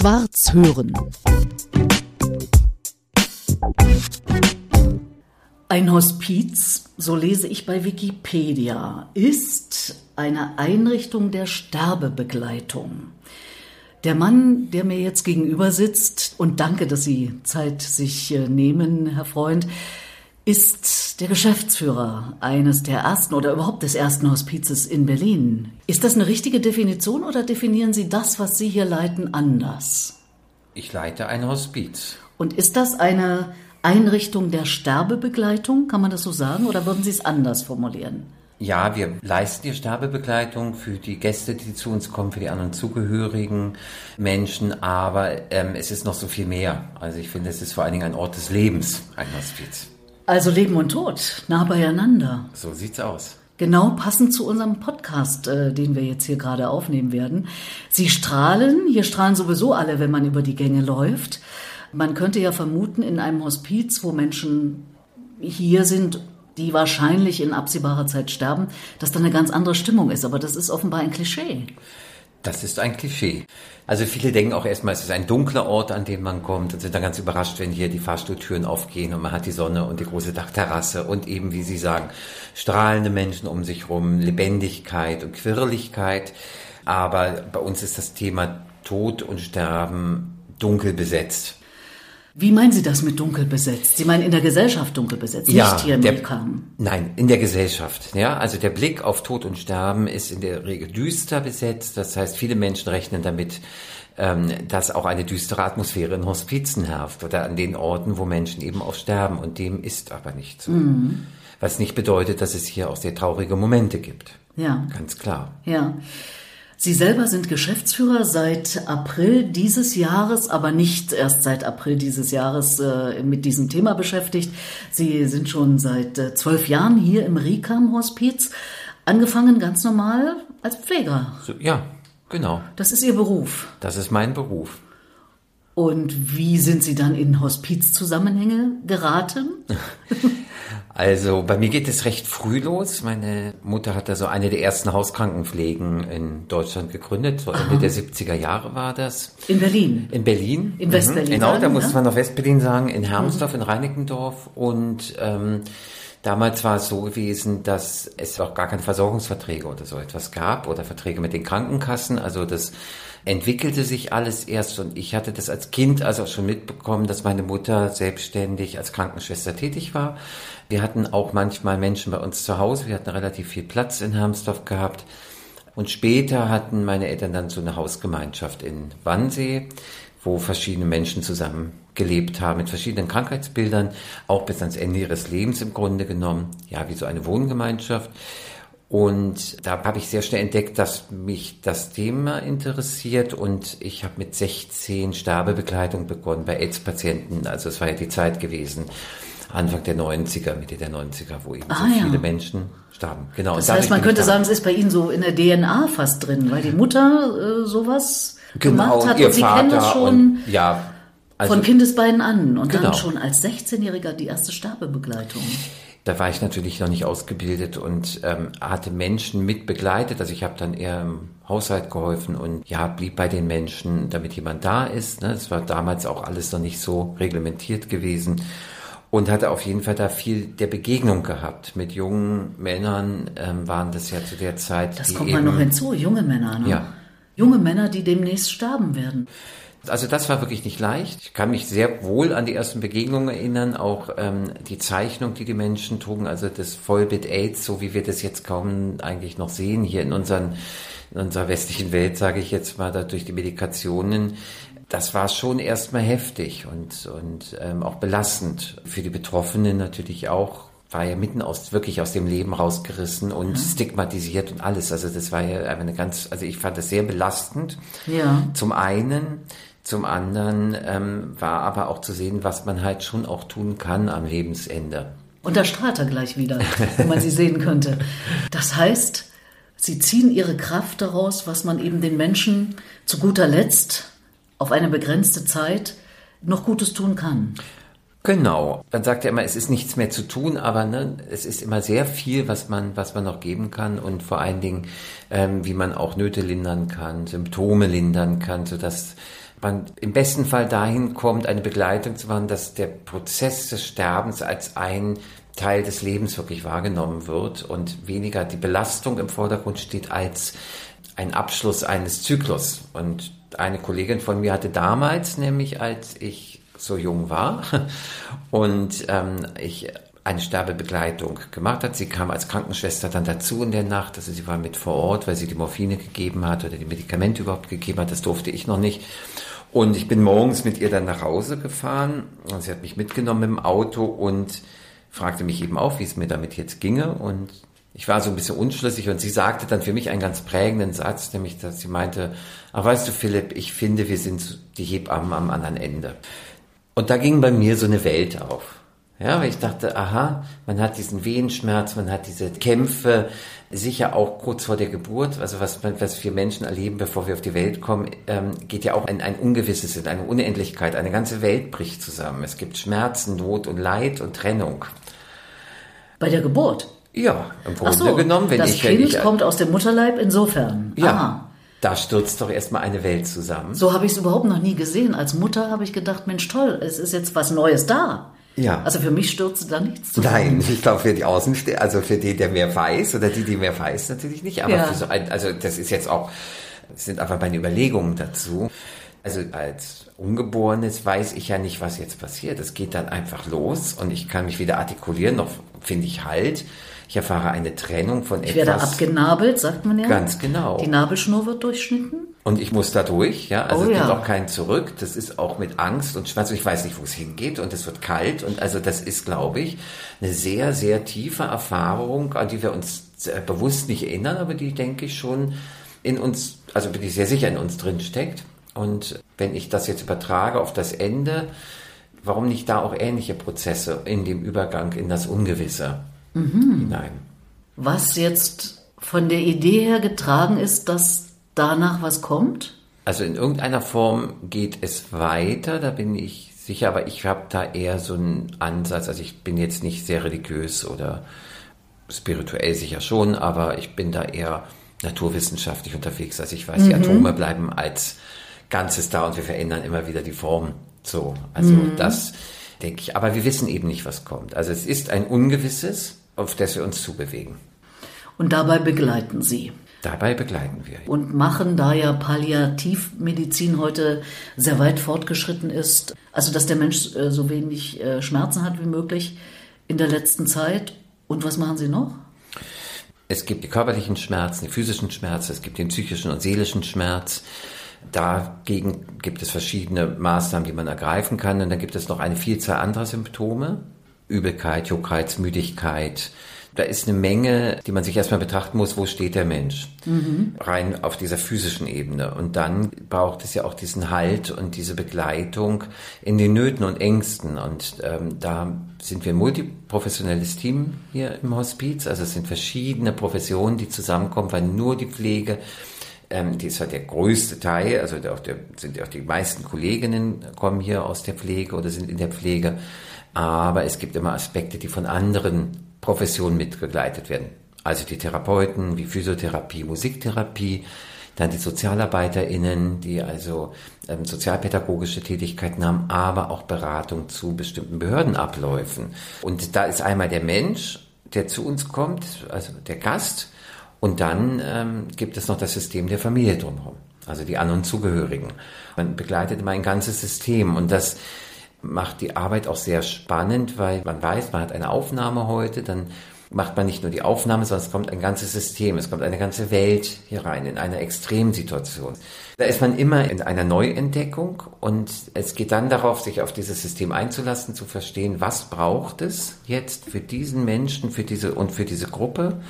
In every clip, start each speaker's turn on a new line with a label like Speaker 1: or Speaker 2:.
Speaker 1: Schwarz hören. Ein Hospiz, so lese ich bei Wikipedia, ist eine Einrichtung der Sterbebegleitung. Der Mann, der mir jetzt gegenüber sitzt, und danke, dass Sie Zeit sich äh, nehmen, Herr Freund, ist der Geschäftsführer eines der ersten oder überhaupt des ersten Hospizes in Berlin. Ist das eine richtige Definition oder definieren Sie das, was Sie hier leiten, anders?
Speaker 2: Ich leite ein Hospiz.
Speaker 1: Und ist das eine Einrichtung der Sterbebegleitung, kann man das so sagen, oder würden Sie es anders formulieren?
Speaker 2: Ja, wir leisten die Sterbebegleitung für die Gäste, die zu uns kommen, für die anderen zugehörigen Menschen, aber ähm, es ist noch so viel mehr. Also ich finde, es ist vor allen Dingen ein Ort des Lebens, ein Hospiz.
Speaker 1: Also Leben und Tod, nah beieinander.
Speaker 2: So sieht's aus.
Speaker 1: Genau passend zu unserem Podcast, äh, den wir jetzt hier gerade aufnehmen werden. Sie strahlen, hier strahlen sowieso alle, wenn man über die Gänge läuft. Man könnte ja vermuten, in einem Hospiz, wo Menschen hier sind, die wahrscheinlich in absehbarer Zeit sterben, dass da eine ganz andere Stimmung ist. Aber das ist offenbar ein Klischee.
Speaker 2: Das ist ein Klischee. Also viele denken auch erstmal, es ist ein dunkler Ort, an dem man kommt und sind dann ganz überrascht, wenn hier die Fahrstuhltüren aufgehen und man hat die Sonne und die große Dachterrasse und eben, wie Sie sagen, strahlende Menschen um sich rum, Lebendigkeit und Quirligkeit. Aber bei uns ist das Thema Tod und Sterben dunkel besetzt.
Speaker 1: Wie meinen Sie das mit dunkel besetzt? Sie meinen in der Gesellschaft dunkel besetzt,
Speaker 2: ja,
Speaker 1: nicht hier im
Speaker 2: der? Nein, in der Gesellschaft. Ja, also der Blick auf Tod und Sterben ist in der Regel düster besetzt. Das heißt, viele Menschen rechnen damit, ähm, dass auch eine düstere Atmosphäre in Hospizen herrscht oder an den Orten, wo Menschen eben auch sterben. Und dem ist aber nicht so. Mhm. Was nicht bedeutet, dass es hier auch sehr traurige Momente gibt.
Speaker 1: Ja.
Speaker 2: Ganz klar.
Speaker 1: Ja. Sie selber sind Geschäftsführer seit April dieses Jahres, aber nicht erst seit April dieses Jahres äh, mit diesem Thema beschäftigt. Sie sind schon seit äh, zwölf Jahren hier im Rikam-Hospiz, angefangen ganz normal als Pfleger.
Speaker 2: So, ja, genau.
Speaker 1: Das ist Ihr Beruf.
Speaker 2: Das ist mein Beruf.
Speaker 1: Und wie sind Sie dann in Hospizzusammenhänge geraten?
Speaker 2: Also bei mir geht es recht früh los. Meine Mutter hat da so eine der ersten Hauskrankenpflegen in Deutschland gegründet. So Ende Aha. der 70er Jahre war das.
Speaker 1: In Berlin?
Speaker 2: In Berlin.
Speaker 1: In Westberlin?
Speaker 2: Mhm. Genau, da muss ja? man noch Westberlin sagen, in Hermsdorf, mhm. in Reinickendorf. Und ähm, damals war es so gewesen, dass es auch gar keine Versorgungsverträge oder so etwas gab oder Verträge mit den Krankenkassen. Also das entwickelte sich alles erst und ich hatte das als Kind also schon mitbekommen, dass meine Mutter selbstständig als Krankenschwester tätig war. Wir hatten auch manchmal Menschen bei uns zu Hause. Wir hatten relativ viel Platz in Hermsdorf gehabt. Und später hatten meine Eltern dann so eine Hausgemeinschaft in Wannsee, wo verschiedene Menschen zusammen gelebt haben mit verschiedenen Krankheitsbildern, auch bis ans Ende ihres Lebens im Grunde genommen. Ja, wie so eine Wohngemeinschaft. Und da habe ich sehr schnell entdeckt, dass mich das Thema interessiert und ich habe mit 16 Sterbebegleitung begonnen bei AIDS-Patienten. Also es war ja die Zeit gewesen, Anfang der 90er, Mitte der 90er, wo eben ah, so viele ja. Menschen starben.
Speaker 1: Genau. Das heißt, man könnte sagen, es ist bei Ihnen so in der DNA fast drin, weil die Mutter äh, sowas genau, gemacht hat und, und Sie Vater kennen das schon und, ja, also, von Kindesbeinen an und genau. dann schon als 16-Jähriger die erste Sterbebegleitung.
Speaker 2: Da war ich natürlich noch nicht ausgebildet und ähm, hatte Menschen mit begleitet. Also ich habe dann eher im Haushalt geholfen und ja, blieb bei den Menschen, damit jemand da ist. Ne? Das war damals auch alles noch nicht so reglementiert gewesen und hatte auf jeden Fall da viel der Begegnung gehabt. Mit jungen Männern ähm, waren das ja zu der Zeit.
Speaker 1: Das kommt man noch hinzu, junge Männer, ne?
Speaker 2: Ja.
Speaker 1: Junge Männer, die demnächst sterben werden.
Speaker 2: Also das war wirklich nicht leicht. Ich kann mich sehr wohl an die ersten Begegnungen erinnern, auch ähm, die Zeichnung, die die Menschen trugen, also das Vollbild AIDS, so wie wir das jetzt kaum eigentlich noch sehen hier in unseren in unserer westlichen Welt, sage ich jetzt mal, da durch die Medikationen das war schon erstmal heftig und, und ähm, auch belastend. Für die Betroffenen natürlich auch. War ja mitten aus, wirklich aus dem Leben rausgerissen und mhm. stigmatisiert und alles. Also das war ja eine ganz, also ich fand das sehr belastend.
Speaker 1: Ja.
Speaker 2: Zum einen. Zum anderen ähm, war aber auch zu sehen, was man halt schon auch tun kann am Lebensende.
Speaker 1: Und da strahlt er gleich wieder, wo man sie sehen könnte. Das heißt, sie ziehen ihre Kraft daraus, was man eben den Menschen zu guter Letzt auf eine begrenzte Zeit noch Gutes tun kann.
Speaker 2: Genau. Dann sagt er immer, es ist nichts mehr zu tun, aber ne, es ist immer sehr viel, was man, was man noch geben kann und vor allen Dingen, ähm, wie man auch Nöte lindern kann, Symptome lindern kann, sodass man im besten Fall dahin kommt, eine Begleitung zu machen, dass der Prozess des Sterbens als ein Teil des Lebens wirklich wahrgenommen wird und weniger die Belastung im Vordergrund steht als ein Abschluss eines Zyklus. Und eine Kollegin von mir hatte damals, nämlich als ich so jung war und ähm, ich eine Sterbebegleitung gemacht hat. Sie kam als Krankenschwester dann dazu in der Nacht, also sie war mit vor Ort, weil sie die Morphine gegeben hat oder die Medikamente überhaupt gegeben hat. Das durfte ich noch nicht. Und ich bin morgens mit ihr dann nach Hause gefahren und sie hat mich mitgenommen im Auto und fragte mich eben auch, wie es mir damit jetzt ginge. Und ich war so ein bisschen unschlüssig und sie sagte dann für mich einen ganz prägenden Satz, nämlich, dass sie meinte, ach weißt du Philipp, ich finde, wir sind die Hebammen am anderen Ende. Und da ging bei mir so eine Welt auf. Ja, weil ich dachte, aha, man hat diesen Wehenschmerz, man hat diese Kämpfe, sicher auch kurz vor der Geburt, also was, was wir Menschen erleben, bevor wir auf die Welt kommen, ähm, geht ja auch in ein Ungewisses, in eine Unendlichkeit. Eine ganze Welt bricht zusammen. Es gibt Schmerzen, Not und Leid und Trennung.
Speaker 1: Bei der Geburt?
Speaker 2: Ja, im Grunde
Speaker 1: so,
Speaker 2: genommen,
Speaker 1: wenn das
Speaker 2: ich...
Speaker 1: Das Kind
Speaker 2: ich,
Speaker 1: kommt aus dem Mutterleib insofern.
Speaker 2: Ja. Aha. Da stürzt doch erstmal eine Welt zusammen.
Speaker 1: So habe ich es überhaupt noch nie gesehen. Als Mutter habe ich gedacht, Mensch, toll, es ist jetzt was Neues da. Ja. Also für mich stürzte da nichts
Speaker 2: zusammen. Nein, ich glaube für die Außenstehenden, also für die, der mehr weiß oder die, die mehr weiß, natürlich nicht. Aber ja. für so ein, also das ist jetzt auch, das sind einfach meine Überlegungen dazu. Also als Ungeborenes weiß ich ja nicht, was jetzt passiert. Es geht dann einfach los und ich kann mich wieder artikulieren, noch finde ich halt. Ich erfahre eine Trennung von
Speaker 1: ich
Speaker 2: etwas. Ich
Speaker 1: werde abgenabelt, sagt man ja.
Speaker 2: Ganz genau.
Speaker 1: Die Nabelschnur wird durchschnitten.
Speaker 2: Und ich muss da durch, ja. Also
Speaker 1: oh,
Speaker 2: es
Speaker 1: ja.
Speaker 2: gibt auch kein Zurück. Das ist auch mit Angst und Schmerz. Ich weiß nicht, wo es hingeht und es wird kalt. Und also das ist, glaube ich, eine sehr, sehr tiefe Erfahrung, an die wir uns bewusst nicht erinnern, aber die, denke ich, schon in uns, also bin ich sehr sicher in uns drin steckt. Und wenn ich das jetzt übertrage auf das Ende, warum nicht da auch ähnliche Prozesse in dem Übergang in das Ungewisse? mhm. hinein.
Speaker 1: Was jetzt von der Idee her getragen ist, dass danach was kommt?
Speaker 2: Also in irgendeiner Form geht es weiter, da bin ich sicher, aber ich habe da eher so einen Ansatz, also ich bin jetzt nicht sehr religiös oder spirituell sicher schon, aber ich bin da eher naturwissenschaftlich unterwegs. Also ich weiß, mhm. die Atome bleiben als Ganzes da und wir verändern immer wieder die Form. So, also mhm. das denke ich. Aber wir wissen eben nicht, was kommt. Also es ist ein Ungewisses auf das wir uns zubewegen.
Speaker 1: Und dabei begleiten Sie.
Speaker 2: Dabei begleiten wir.
Speaker 1: Und machen, da ja Palliativmedizin heute sehr weit fortgeschritten ist, also dass der Mensch äh, so wenig äh, Schmerzen hat wie möglich in der letzten Zeit. Und was machen Sie noch?
Speaker 2: Es gibt die körperlichen Schmerzen, die physischen Schmerzen, es gibt den psychischen und seelischen Schmerz. Dagegen gibt es verschiedene Maßnahmen, die man ergreifen kann. Und dann gibt es noch eine Vielzahl anderer Symptome, Übelkeit, Juckreiz, Müdigkeit. Da ist eine Menge, die man sich erstmal betrachten muss, wo steht der Mensch? Mhm. Rein auf dieser physischen Ebene. Und dann braucht es ja auch diesen Halt und diese Begleitung in den Nöten und Ängsten. Und ähm, da sind wir ein multiprofessionelles Team hier im Hospiz. Also es sind verschiedene Professionen, die zusammenkommen, weil nur die Pflege ähm, die ist halt der größte Teil, also auch der, sind auch die meisten Kolleginnen kommen hier aus der Pflege oder sind in der Pflege aber es gibt immer Aspekte, die von anderen Professionen mitbegleitet werden. Also die Therapeuten wie Physiotherapie, Musiktherapie, dann die SozialarbeiterInnen, die also ähm, sozialpädagogische Tätigkeiten haben, aber auch Beratung zu bestimmten Behördenabläufen. Und da ist einmal der Mensch, der zu uns kommt, also der Gast, und dann ähm, gibt es noch das System der Familie drumherum, also die An- und Zugehörigen. Man begleitet immer ein ganzes System und das macht die Arbeit auch sehr spannend, weil man weiß, man hat eine Aufnahme heute, dann macht man nicht nur die Aufnahme, sondern es kommt ein ganzes System, es kommt eine ganze Welt hier rein, in einer Extremsituation. Da ist man immer in einer Neuentdeckung und es geht dann darauf, sich auf dieses System einzulassen, zu verstehen, was braucht es jetzt für diesen Menschen, für diese und für diese Gruppe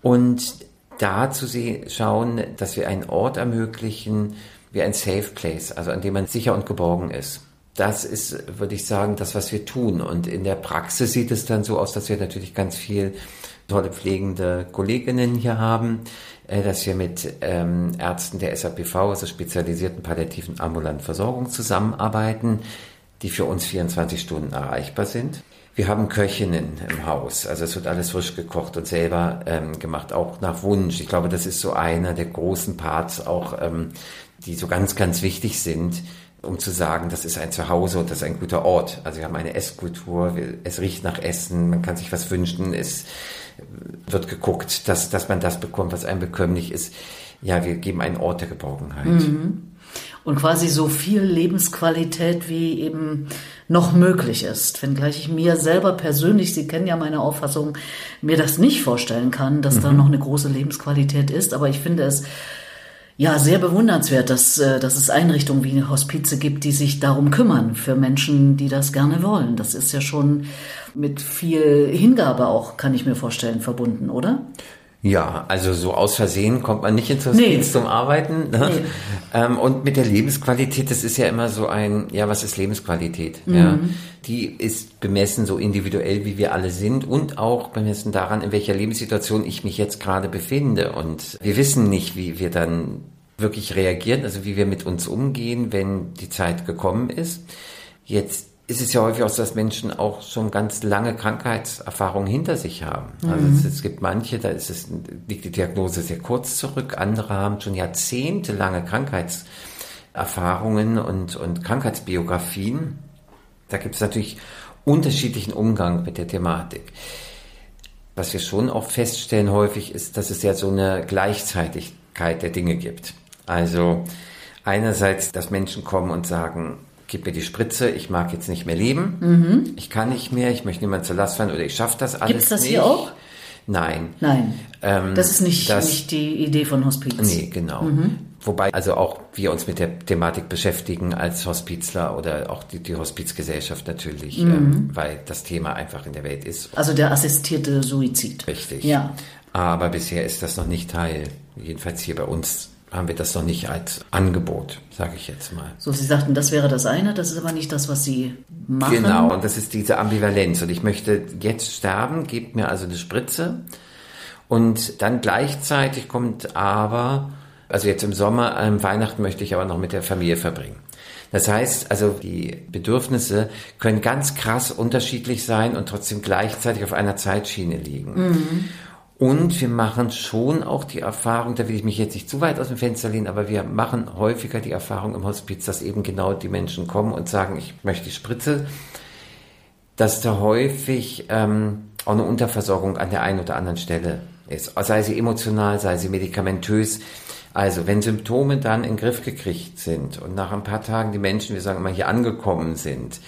Speaker 2: und da zu schauen, dass wir einen Ort ermöglichen, wie ein Safe Place, also an dem man sicher und geborgen ist das ist, würde ich sagen, das, was wir tun. Und in der Praxis sieht es dann so aus, dass wir natürlich ganz viel tolle pflegende Kolleginnen hier haben, äh, dass wir mit ähm, Ärzten der SAPV, also spezialisierten palliativen ambulanten Versorgung, zusammenarbeiten, die für uns 24 Stunden erreichbar sind. Wir haben Köchinnen im Haus, also es wird alles frisch gekocht und selber ähm, gemacht, auch nach Wunsch. Ich glaube, das ist so einer der großen Parts, auch ähm, die so ganz, ganz wichtig sind, um zu sagen, das ist ein Zuhause und das ist ein guter Ort. Also wir haben eine Esskultur, es riecht nach Essen, man kann sich was wünschen, es wird geguckt, dass, dass man das bekommt, was einem bekömmlich ist. Ja, wir geben einen Ort der Geborgenheit. Mhm
Speaker 1: und quasi so viel Lebensqualität wie eben noch möglich ist. Wenngleich ich mir selber persönlich, Sie kennen ja meine Auffassung, mir das nicht vorstellen kann, dass mhm. da noch eine große Lebensqualität ist. Aber ich finde es ja sehr bewundernswert, dass, äh, dass es Einrichtungen wie eine Hospize gibt, die sich darum kümmern für Menschen, die das gerne wollen. Das ist ja schon mit viel Hingabe auch, kann ich mir vorstellen, verbunden, oder?
Speaker 2: Ja, also so aus Versehen kommt man nicht ins Hospiz nee. zum Arbeiten. Ne? Nee. Ähm, und mit der Lebensqualität, das ist ja immer so ein, ja, was ist Lebensqualität? Mhm. Ja, die ist bemessen so individuell, wie wir alle sind und auch bemessen daran, in welcher Lebenssituation ich mich jetzt gerade befinde. Und wir wissen nicht, wie wir dann wirklich reagieren, also wie wir mit uns umgehen, wenn die Zeit gekommen ist. Jetzt ist es ja häufig auch so, dass Menschen auch schon ganz lange Krankheitserfahrungen hinter sich haben. Also mhm. es, es, gibt manche, da ist es, liegt die Diagnose sehr kurz zurück, andere haben schon jahrzehntelange Krankheitserfahrungen und, und Krankheitsbiografien. Da gibt es natürlich unterschiedlichen Umgang mit der Thematik. Was wir schon auch feststellen häufig ist, dass es ja so eine Gleichzeitigkeit der Dinge gibt. Also einerseits, dass Menschen kommen und sagen, gib mir die Spritze, ich mag jetzt nicht mehr leben, mhm. ich kann nicht mehr, ich möchte niemand zur Last fallen oder ich schaffe das alles
Speaker 1: Gibt's das
Speaker 2: nicht.
Speaker 1: hier auch?
Speaker 2: Nein.
Speaker 1: Nein. Ähm, das ist nicht, das, nicht die Idee von Hospiz.
Speaker 2: Nee, genau. Mhm. Wobei also auch wir uns mit der Thematik beschäftigen als Hospizler oder auch die, die Hospizgesellschaft natürlich, mhm. ähm, weil das Thema einfach in der Welt ist.
Speaker 1: Also der assistierte Suizid.
Speaker 2: Richtig.
Speaker 1: Ja.
Speaker 2: Aber bisher ist das noch nicht Teil, jedenfalls hier bei uns haben wir das noch nicht als Angebot, sage ich jetzt mal.
Speaker 1: So, Sie sagten, das wäre das eine, das ist aber nicht das, was Sie machen.
Speaker 2: Genau, und das ist diese Ambivalenz. Und ich möchte jetzt sterben, gebt mir also eine Spritze. Und dann gleichzeitig kommt aber, also jetzt im Sommer, ähm, Weihnachten möchte ich aber noch mit der Familie verbringen. Das heißt, also die Bedürfnisse können ganz krass unterschiedlich sein und trotzdem gleichzeitig auf einer Zeitschiene liegen. Mhm. Und wir machen schon auch die Erfahrung, da will ich mich jetzt nicht zu weit aus dem Fenster lehnen, aber wir machen häufiger die Erfahrung im Hospiz, dass eben genau die Menschen kommen und sagen, ich möchte die Spritze, dass da häufig ähm, auch eine Unterversorgung an der einen oder anderen Stelle ist. Sei sie emotional, sei sie medikamentös. Also wenn Symptome dann in den Griff gekriegt sind und nach ein paar Tagen die Menschen, wir sagen immer, hier angekommen sind,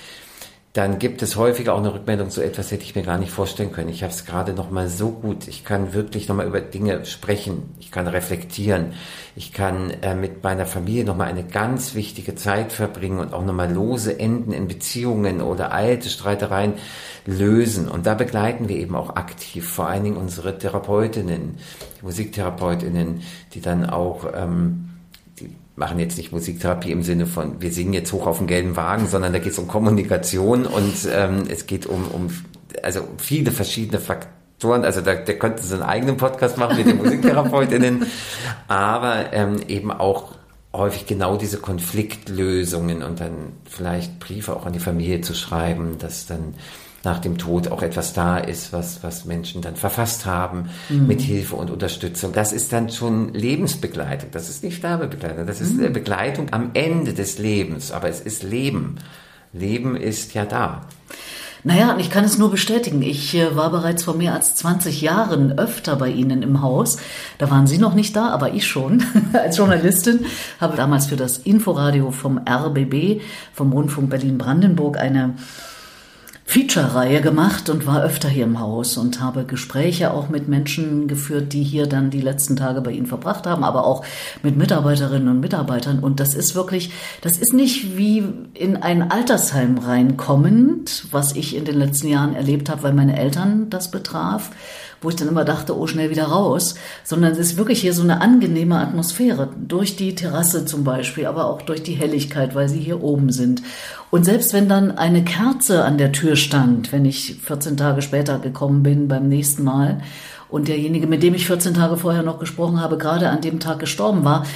Speaker 2: dann gibt es häufiger auch eine Rückmeldung, so etwas hätte ich mir gar nicht vorstellen können. Ich habe es gerade noch mal so gut. Ich kann wirklich noch mal über Dinge sprechen. Ich kann reflektieren. Ich kann äh, mit meiner Familie noch mal eine ganz wichtige Zeit verbringen und auch noch mal lose Enden in Beziehungen oder alte Streitereien lösen. Und da begleiten wir eben auch aktiv, vor allen Dingen unsere Therapeutinnen, Musiktherapeutinnen, die dann auch ähm, machen jetzt nicht Musiktherapie im Sinne von, wir singen jetzt hoch auf den gelben Wagen, sondern da geht es um Kommunikation und ähm, es geht um, um also viele verschiedene Faktoren. Also da, der könnte so einen eigenen Podcast machen mit den Musiktherapeutinnen, aber ähm, eben auch häufig genau diese Konfliktlösungen und dann vielleicht Briefe auch an die Familie zu schreiben, dass dann nach dem Tod auch etwas da ist, was, was Menschen dann verfasst haben mhm. mit Hilfe und Unterstützung. Das ist dann schon Lebensbegleitung. Das ist nicht Sterbebegleitung. Das ist mhm. Begleitung am Ende des Lebens. Aber es ist Leben. Leben ist ja da.
Speaker 1: Naja, ich kann es nur bestätigen. Ich äh, war bereits vor mehr als 20 Jahren öfter bei Ihnen im Haus. Da waren Sie noch nicht da, aber ich schon als Journalistin. Habe damals für das Inforadio vom RBB, vom Rundfunk Berlin-Brandenburg, eine Feature-Reihe gemacht und war öfter hier im Haus und habe Gespräche auch mit Menschen geführt, die hier dann die letzten Tage bei Ihnen verbracht haben, aber auch mit Mitarbeiterinnen und Mitarbeitern. Und das ist wirklich, das ist nicht wie in ein Altersheim reinkommend, was ich in den letzten Jahren erlebt habe, weil meine Eltern das betraf, wo ich dann immer dachte, oh, schnell wieder raus, sondern es ist wirklich hier so eine angenehme Atmosphäre, durch die Terrasse zum Beispiel, aber auch durch die Helligkeit, weil sie hier oben sind. Und selbst wenn dann eine Kerze an der Tür stand, wenn ich 14 Tage später gekommen bin beim nächsten Mal, und derjenige, mit dem ich 14 Tage vorher noch gesprochen habe, gerade an dem Tag gestorben war,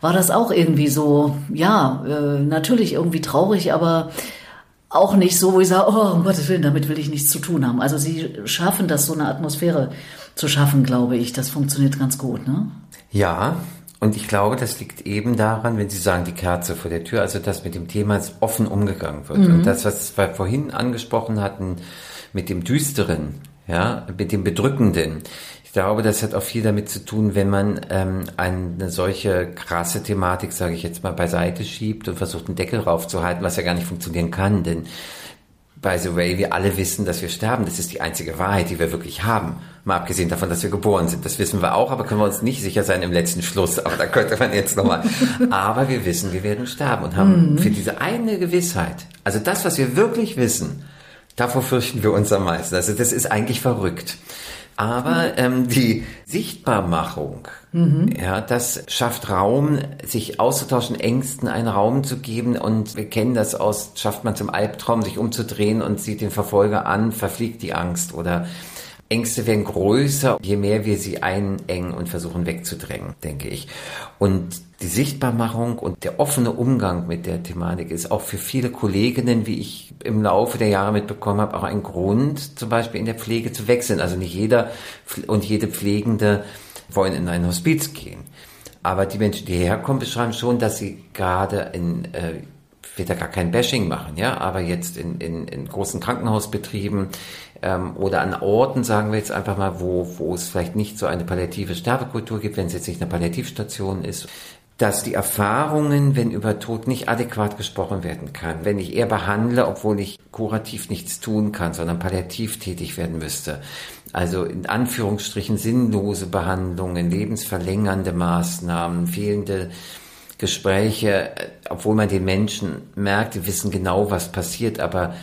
Speaker 1: war das auch irgendwie so, ja, äh, natürlich irgendwie traurig, aber auch nicht so, wo ich sage, oh, um Gottes Willen, damit will ich nichts zu tun haben. Also sie schaffen das, so eine Atmosphäre zu schaffen, glaube ich. Das funktioniert ganz gut, ne?
Speaker 2: Ja, und ich glaube, das liegt eben daran, wenn Sie sagen, die Kerze vor der Tür, also dass mit dem Thema offen umgegangen wird. Mhm. Und das, was wir vorhin angesprochen hatten, mit dem Düsteren, ja, mit dem Bedrückenden. Ich glaube, das hat auch viel damit zu tun, wenn man ähm, eine solche krasse Thematik, sage ich jetzt mal, beiseite schiebt und versucht, einen Deckel raufzuhalten, was ja gar nicht funktionieren kann. Denn by the way, wir alle wissen, dass wir sterben. Das ist die einzige Wahrheit, die wir wirklich haben. Mal abgesehen davon, dass wir geboren sind. Das wissen wir auch, aber können wir uns nicht sicher sein im letzten Schluss. Aber da könnte man jetzt nochmal. aber wir wissen, wir werden sterben und haben mhm. für diese eine Gewissheit, also das, was wir wirklich wissen, davor fürchten wir uns am meisten. Also das ist eigentlich verrückt. Aber ähm, die Sichtbarmachung, mhm. ja, das schafft Raum, sich auszutauschen, Ängsten einen Raum zu geben. Und wir kennen das aus, schafft man zum Albtraum, sich umzudrehen und sieht den Verfolger an, verfliegt die Angst oder Ängste werden größer, je mehr wir sie einengen und versuchen wegzudrängen, denke ich. Und die Sichtbarmachung und der offene Umgang mit der Thematik ist auch für viele Kolleginnen, wie ich im Laufe der Jahre mitbekommen habe, auch ein Grund, zum Beispiel in der Pflege zu wechseln. Also nicht jeder und jede Pflegende wollen in ein Hospiz gehen. Aber die Menschen, die herkommen, beschreiben schon, dass sie gerade in äh, will da gar kein Bashing machen, ja, aber jetzt in, in, in großen Krankenhausbetrieben ähm, oder an Orten, sagen wir jetzt einfach mal, wo, wo es vielleicht nicht so eine palliative Sterbekultur gibt, wenn es jetzt nicht eine Palliativstation ist, dass die Erfahrungen, wenn über Tod nicht adäquat gesprochen werden kann, wenn ich eher behandle, obwohl ich kurativ nichts tun kann, sondern palliativ tätig werden müsste, also in Anführungsstrichen sinnlose Behandlungen, lebensverlängernde Maßnahmen, fehlende Gespräche, obwohl man den Menschen merkt, die wissen genau, was passiert, aber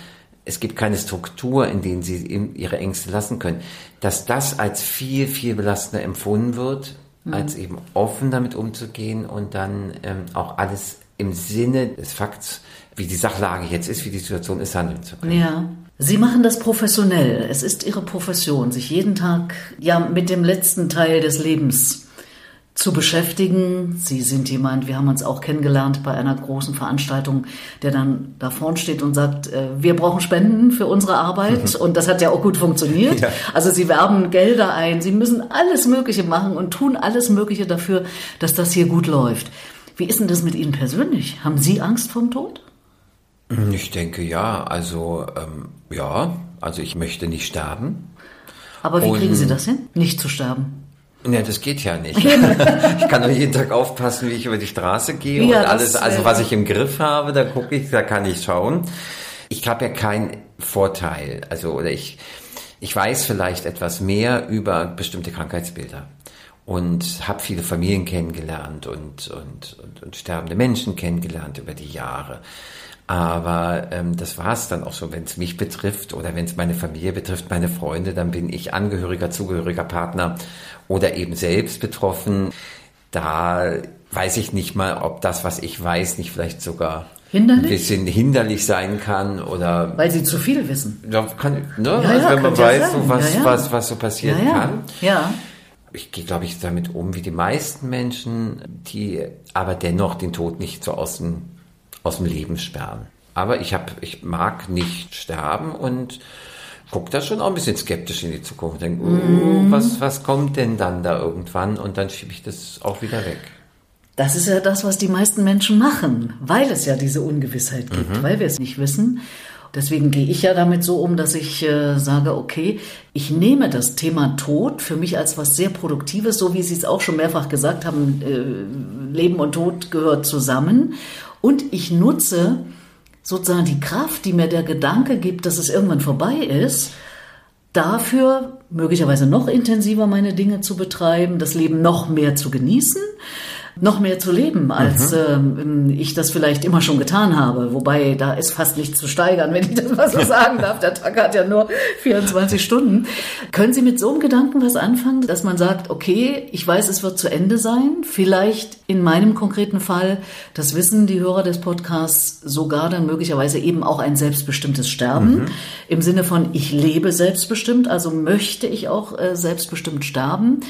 Speaker 2: es gibt keine Struktur, in denen sie ihre Ängste lassen können, dass das als viel, viel belastender empfunden wird, mhm. als eben offen damit umzugehen und dann ähm, auch alles im Sinne des Fakts, wie die Sachlage jetzt ist, wie die Situation ist, handeln zu können.
Speaker 1: Ja. Sie machen das professionell. Es ist Ihre Profession, sich jeden Tag ja mit dem letzten Teil des Lebens zu beschäftigen. Sie sind jemand, wir haben uns auch kennengelernt bei einer großen Veranstaltung, der dann da vorne steht und sagt, äh, wir brauchen Spenden für unsere Arbeit. Mhm. Und das hat ja auch gut funktioniert. Ja. Also Sie werben Gelder ein, Sie müssen alles Mögliche machen und tun alles Mögliche dafür, dass das hier gut läuft. Wie ist denn das mit Ihnen persönlich? Haben Sie Angst vom Tod?
Speaker 2: Ich denke ja. Also ähm, ja, also ich möchte nicht sterben.
Speaker 1: Aber wie und kriegen Sie das hin, nicht zu sterben?
Speaker 2: Ja, das geht ja nicht. ich kann nur jeden Tag aufpassen, wie ich über die Straße gehe ja, und alles, also was ich im Griff habe, da gucke ich, da kann ich schauen. Ich habe ja keinen Vorteil, also oder ich, ich weiß vielleicht etwas mehr über bestimmte Krankheitsbilder und habe viele Familien kennengelernt und, und, und, und sterbende Menschen kennengelernt über die Jahre. Aber ähm, das war es dann auch so, wenn es mich betrifft oder wenn es meine Familie betrifft, meine Freunde, dann bin ich Angehöriger, zugehöriger Partner oder eben selbst betroffen, da weiß ich nicht mal, ob das, was ich weiß, nicht vielleicht sogar hinderlich? ein bisschen hinderlich sein kann oder
Speaker 1: weil sie zu viel wissen.
Speaker 2: Da kann, ne, ja, also wenn man weiß, so was, ja, was, was so passieren kann.
Speaker 1: Ja.
Speaker 2: Ich gehe, glaube ich, damit um wie die meisten Menschen, die aber dennoch den Tod nicht so aus dem, aus dem Leben sperren. Aber ich habe, ich mag nicht sterben und gucke da schon auch ein bisschen skeptisch in die Zukunft. Denke, oh, mm. was, was kommt denn dann da irgendwann? Und dann schiebe ich das auch wieder weg.
Speaker 1: Das ist ja das, was die meisten Menschen machen, weil es ja diese Ungewissheit gibt, mhm. weil wir es nicht wissen. Deswegen gehe ich ja damit so um, dass ich äh, sage, okay, ich nehme das Thema Tod für mich als was sehr Produktives, so wie Sie es auch schon mehrfach gesagt haben, äh, Leben und Tod gehört zusammen. Und ich nutze sozusagen die Kraft, die mir der Gedanke gibt, dass es irgendwann vorbei ist, dafür möglicherweise noch intensiver meine Dinge zu betreiben, das Leben noch mehr zu genießen noch mehr zu leben, als mhm. äh, ich das vielleicht immer schon getan habe. Wobei da ist fast nichts zu steigern, wenn ich das mal so sagen darf. Der Tag hat ja nur 24 Stunden. Können Sie mit so einem Gedanken was anfangen, dass man sagt, okay, ich weiß, es wird zu Ende sein. Vielleicht in meinem konkreten Fall, das wissen die Hörer des Podcasts, sogar dann möglicherweise eben auch ein selbstbestimmtes Sterben. Mhm. Im Sinne von, ich lebe selbstbestimmt, also möchte ich auch äh, selbstbestimmt sterben.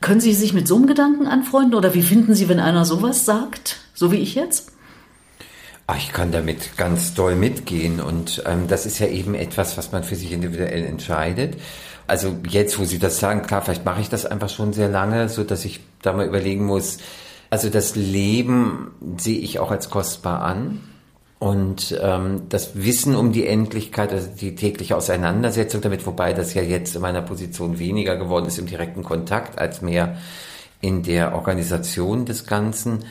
Speaker 1: Können Sie sich mit so einem Gedanken anfreunden oder wie finden Sie, wenn einer sowas sagt, so wie ich jetzt?
Speaker 2: Ah, ich kann damit ganz doll mitgehen und ähm, das ist ja eben etwas, was man für sich individuell entscheidet. Also jetzt, wo Sie das sagen, klar, vielleicht mache ich das einfach schon sehr lange, so dass ich da mal überlegen muss. Also das Leben sehe ich auch als kostbar an. Und ähm, das Wissen um die Endlichkeit, also die tägliche Auseinandersetzung damit, wobei das ja jetzt in meiner Position weniger geworden ist im direkten Kontakt als mehr in der Organisation des Ganzen,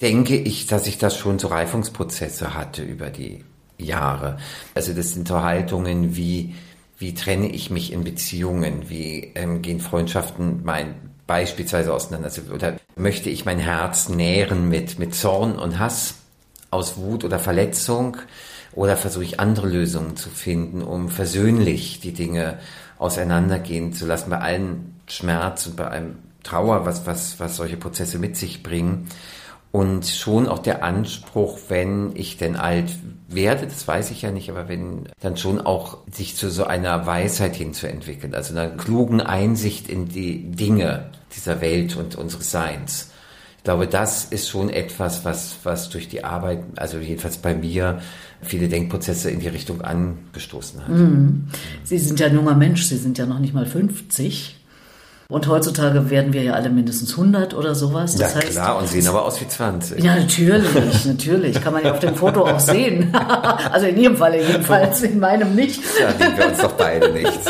Speaker 2: denke ich, dass ich das schon so Reifungsprozesse hatte über die Jahre. Also das sind so Haltungen wie, wie trenne ich mich in Beziehungen, wie ähm, gehen Freundschaften mein beispielsweise auseinander, also, oder möchte ich mein Herz nähren mit, mit Zorn und Hass? aus Wut oder Verletzung oder versuche ich andere Lösungen zu finden, um versöhnlich die Dinge auseinandergehen zu lassen, bei allen Schmerz und bei allem Trauer, was, was, was solche Prozesse mit sich bringen. Und schon auch der Anspruch, wenn ich denn alt werde, das weiß ich ja nicht, aber wenn dann schon auch sich zu so einer Weisheit hinzuentwickeln, also einer klugen Einsicht in die Dinge dieser Welt und unseres Seins glaube, das ist schon etwas, was, was durch die Arbeit, also jedenfalls bei mir, viele Denkprozesse in die Richtung angestoßen hat. Mhm.
Speaker 1: Sie sind ja ein junger Mensch, Sie sind ja noch nicht mal 50. Und heutzutage werden wir ja alle mindestens 100 oder sowas.
Speaker 2: Das ja heißt, klar, und sehen aber aus wie 20.
Speaker 1: Ja, natürlich, natürlich. Kann man ja auf dem Foto auch sehen. also in Ihrem Falle jedenfalls, in meinem nicht.
Speaker 2: Ja, sehen wir uns doch beide nicht.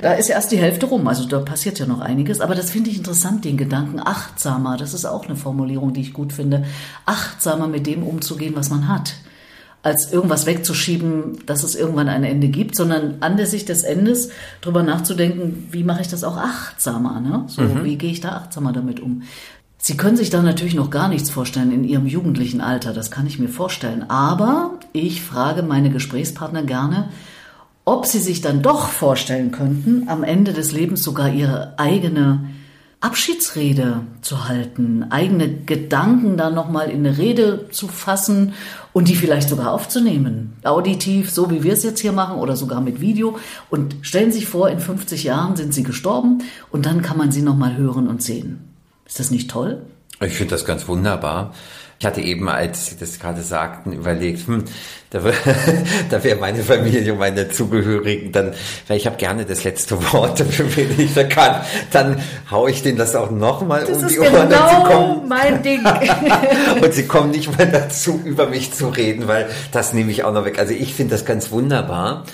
Speaker 1: Da ist erst die Hälfte rum, also da passiert ja noch einiges. Aber das finde ich interessant, den Gedanken achtsamer. Das ist auch eine Formulierung, die ich gut finde. Achtsamer mit dem umzugehen, was man hat als irgendwas wegzuschieben, dass es irgendwann ein Ende gibt, sondern an der Sicht des Endes drüber nachzudenken, wie mache ich das auch achtsamer, ne? So, mhm. wie gehe ich da achtsamer damit um? Sie können sich da natürlich noch gar nichts vorstellen in Ihrem jugendlichen Alter, das kann ich mir vorstellen. Aber ich frage meine Gesprächspartner gerne, ob sie sich dann doch vorstellen könnten, am Ende des Lebens sogar ihre eigene Abschiedsrede zu halten, eigene Gedanken dann nochmal in eine Rede zu fassen und die vielleicht sogar aufzunehmen. Auditiv, so wie wir es jetzt hier machen oder sogar mit Video. Und stellen Sie sich vor, in 50 Jahren sind Sie gestorben und dann kann man Sie nochmal hören und sehen. Ist das nicht toll?
Speaker 2: Ich finde das ganz wunderbar. Ich hatte eben, als Sie das gerade sagten, überlegt, hm, da, da wäre meine Familie und meine Zugehörigen, dann, weil ich habe gerne das letzte Wort, wenn ich da kann, dann hau ich denen das auch nochmal um die
Speaker 1: Ohren. Genau und sie kommen, mein Ding.
Speaker 2: und sie kommen nicht mal dazu, über mich zu reden, weil das nehme ich auch noch weg. Also ich finde das ganz wunderbar.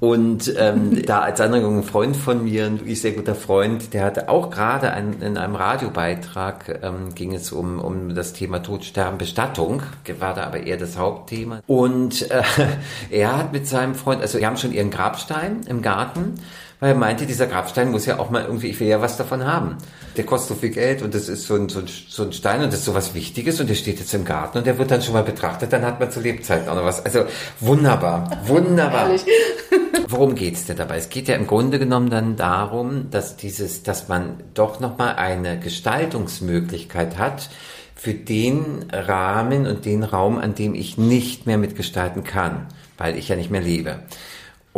Speaker 2: Und ähm, da als Anregung ein Freund von mir, ein wirklich sehr guter Freund, der hatte auch gerade ein, in einem Radiobeitrag, ähm, ging es um, um das Thema Tod, Sterben, Bestattung, war da aber eher das Hauptthema. Und äh, er hat mit seinem Freund, also die haben schon ihren Grabstein im Garten, weil er meinte, dieser Grabstein muss ja auch mal irgendwie, ich will ja was davon haben. Der kostet so viel Geld und das ist so ein, so ein, so ein Stein und das ist so was Wichtiges und der steht jetzt im Garten und der wird dann schon mal betrachtet, dann hat man zu Lebzeiten auch noch was. Also wunderbar, wunderbar. Worum geht's denn dabei? Es geht ja im Grunde genommen dann darum, dass dieses, dass man doch nochmal eine Gestaltungsmöglichkeit hat, für den Rahmen und den Raum, an dem ich nicht mehr mitgestalten kann, weil ich ja nicht mehr lebe.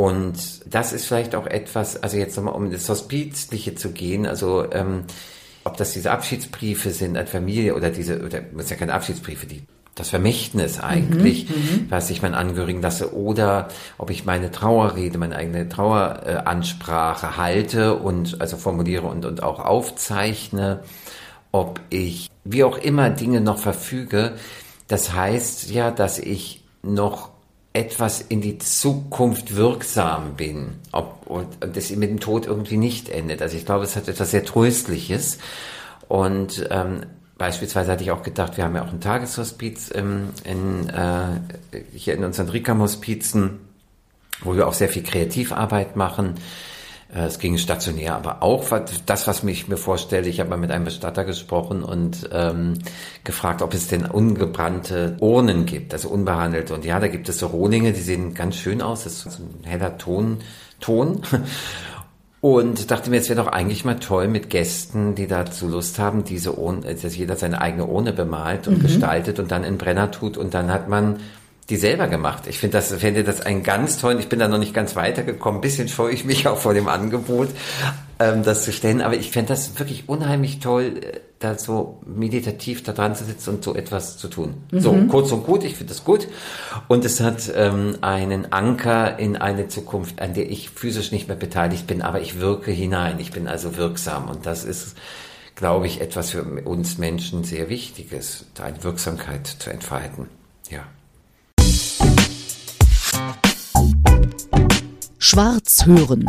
Speaker 2: Und das ist vielleicht auch etwas, also jetzt nochmal um das Hospizliche zu gehen, also ähm, ob das diese Abschiedsbriefe sind an Familie oder diese, oder das sind ja keine Abschiedsbriefe, die das Vermächtnis eigentlich, mhm, mhm, was ich meinen Angehörigen lasse, oder ob ich meine Trauerrede, meine eigene Traueransprache halte und also formuliere und, und auch aufzeichne, ob ich wie auch immer Dinge noch verfüge. Das heißt ja, dass ich noch etwas in die Zukunft wirksam bin, ob und das mit dem Tod irgendwie nicht endet. Also ich glaube, es hat etwas sehr Tröstliches. Und ähm, beispielsweise hatte ich auch gedacht, wir haben ja auch ein Tageshospiz ähm, in, äh, hier in unseren Rikam-Hospizen, wo wir auch sehr viel Kreativarbeit machen. Äh, es ging stationär, aber auch das, was mich mir vorstelle. Ich habe mal mit einem Bestatter gesprochen und ähm, gefragt, ob es denn ungebrannte Urnen gibt, also unbehandelte. Und ja, da gibt es so Rohlinge, die sehen ganz schön aus. Das ist so ein heller Ton. Ton. Und dachte mir, es wäre doch eigentlich mal toll mit Gästen, die dazu Lust haben, diese Urne, dass jeder seine eigene Urne bemalt und mhm. gestaltet und dann in Brenner tut und dann hat man die selber gemacht. Ich finde das, finde das einen ganz tollen, ich bin da noch nicht ganz weitergekommen, ein bisschen scheue ich mich auch vor dem Angebot. ähm, das zu stellen. Aber ich fände das wirklich unheimlich toll, äh, da so meditativ da dran zu sitzen und so etwas zu tun. Mhm. So, kurz und gut, ich finde das gut. Und es hat ähm, einen Anker in eine Zukunft, an der ich physisch nicht mehr beteiligt bin, aber ich wirke hinein. Ich bin also wirksam. Und das ist, glaube ich, etwas für uns Menschen sehr Wichtiges, da eine Wirksamkeit zu entfalten. Ja.
Speaker 3: Schwarz hören.